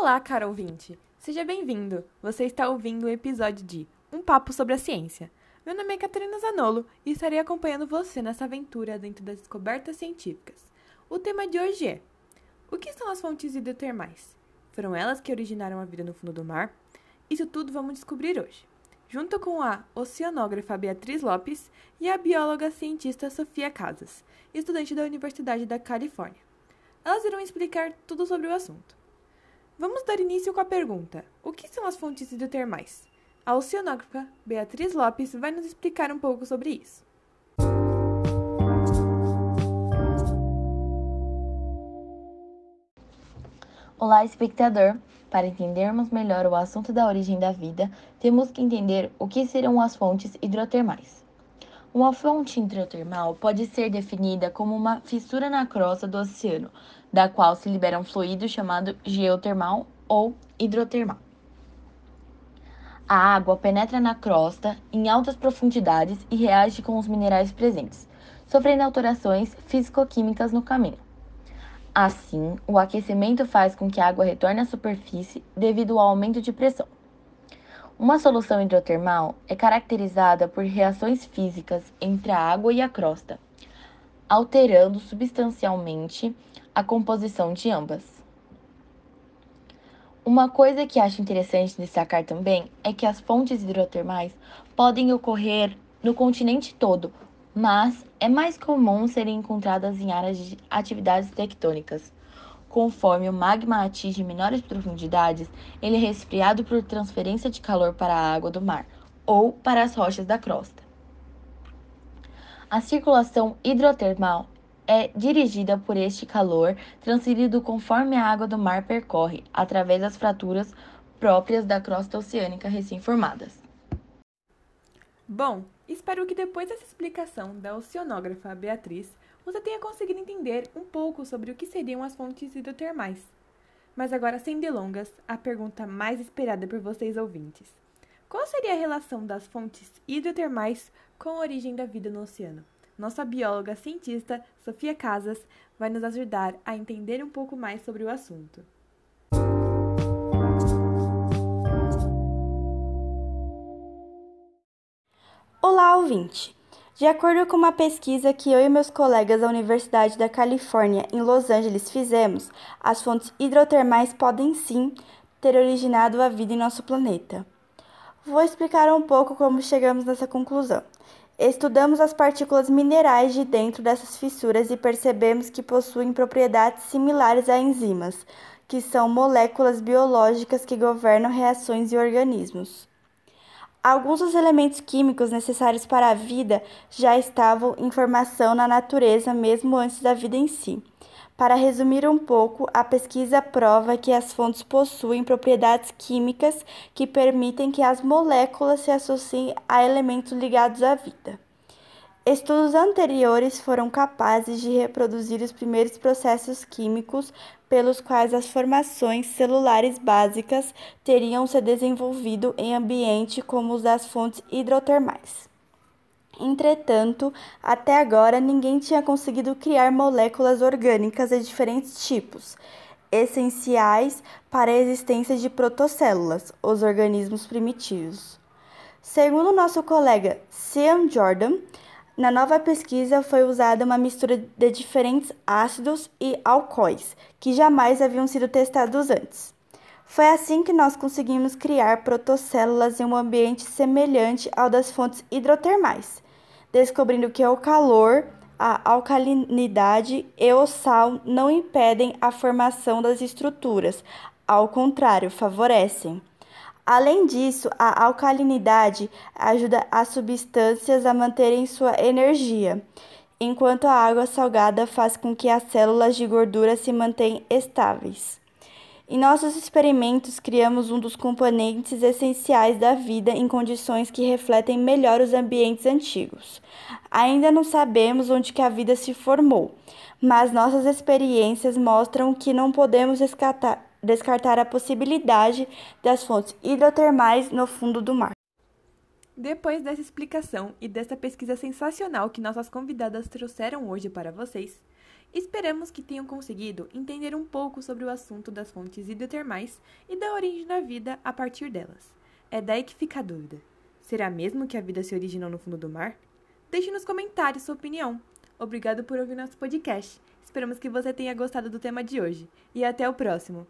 Olá, caro ouvinte! Seja bem-vindo! Você está ouvindo o um episódio de Um Papo sobre a Ciência. Meu nome é Catarina Zanolo e estarei acompanhando você nessa aventura dentro das descobertas científicas. O tema de hoje é: O que são as fontes hidrotermais? Foram elas que originaram a vida no fundo do mar? Isso tudo vamos descobrir hoje, junto com a oceanógrafa Beatriz Lopes e a bióloga cientista Sofia Casas, estudante da Universidade da Califórnia. Elas irão explicar tudo sobre o assunto. Vamos dar início com a pergunta: O que são as fontes hidrotermais? A oceanógrafa Beatriz Lopes vai nos explicar um pouco sobre isso. Olá, espectador! Para entendermos melhor o assunto da origem da vida, temos que entender o que serão as fontes hidrotermais. Uma fonte hidrotermal pode ser definida como uma fissura na crosta do oceano, da qual se libera um fluido chamado geotermal ou hidrotermal. A água penetra na crosta em altas profundidades e reage com os minerais presentes, sofrendo alterações físico-químicas no caminho. Assim, o aquecimento faz com que a água retorne à superfície devido ao aumento de pressão. Uma solução hidrotermal é caracterizada por reações físicas entre a água e a crosta, alterando substancialmente a composição de ambas. Uma coisa que acho interessante destacar também é que as fontes hidrotermais podem ocorrer no continente todo, mas é mais comum serem encontradas em áreas de atividades tectônicas. Conforme o magma atinge menores profundidades, ele é resfriado por transferência de calor para a água do mar ou para as rochas da crosta. A circulação hidrotermal é dirigida por este calor transferido conforme a água do mar percorre, através das fraturas próprias da crosta oceânica recém-formadas. Bom, espero que depois dessa explicação da oceanógrafa Beatriz, você tenha conseguido entender um pouco sobre o que seriam as fontes hidrotermais. Mas agora, sem delongas, a pergunta mais esperada por vocês ouvintes. Qual seria a relação das fontes hidrotermais com a origem da vida no oceano? nossa bióloga cientista, Sofia Casas, vai nos ajudar a entender um pouco mais sobre o assunto. Olá, ouvinte! De acordo com uma pesquisa que eu e meus colegas da Universidade da Califórnia, em Los Angeles, fizemos, as fontes hidrotermais podem sim ter originado a vida em nosso planeta. Vou explicar um pouco como chegamos nessa conclusão. Estudamos as partículas minerais de dentro dessas fissuras e percebemos que possuem propriedades similares a enzimas, que são moléculas biológicas que governam reações e organismos. Alguns dos elementos químicos necessários para a vida já estavam em formação na natureza mesmo antes da vida em si. Para resumir um pouco, a pesquisa prova que as fontes possuem propriedades químicas que permitem que as moléculas se associem a elementos ligados à vida. Estudos anteriores foram capazes de reproduzir os primeiros processos químicos pelos quais as formações celulares básicas teriam se desenvolvido em ambiente como os das fontes hidrotermais. Entretanto, até agora ninguém tinha conseguido criar moléculas orgânicas de diferentes tipos, essenciais para a existência de protocélulas, os organismos primitivos. Segundo nosso colega Sean Jordan, na nova pesquisa foi usada uma mistura de diferentes ácidos e alcoóis que jamais haviam sido testados antes. Foi assim que nós conseguimos criar protocélulas em um ambiente semelhante ao das fontes hidrotermais descobrindo que o calor, a alcalinidade e o sal não impedem a formação das estruturas, ao contrário, favorecem. Além disso, a alcalinidade ajuda as substâncias a manterem sua energia, enquanto a água salgada faz com que as células de gordura se mantenham estáveis. Em nossos experimentos, criamos um dos componentes essenciais da vida em condições que refletem melhor os ambientes antigos. Ainda não sabemos onde que a vida se formou, mas nossas experiências mostram que não podemos descartar, descartar a possibilidade das fontes hidrotermais no fundo do mar. Depois dessa explicação e dessa pesquisa sensacional que nossas convidadas trouxeram hoje para vocês, Esperamos que tenham conseguido entender um pouco sobre o assunto das fontes hidrotermais e da origem da vida a partir delas. É daí que fica a dúvida: será mesmo que a vida se originou no fundo do mar? Deixe nos comentários sua opinião. Obrigado por ouvir nosso podcast. Esperamos que você tenha gostado do tema de hoje e até o próximo.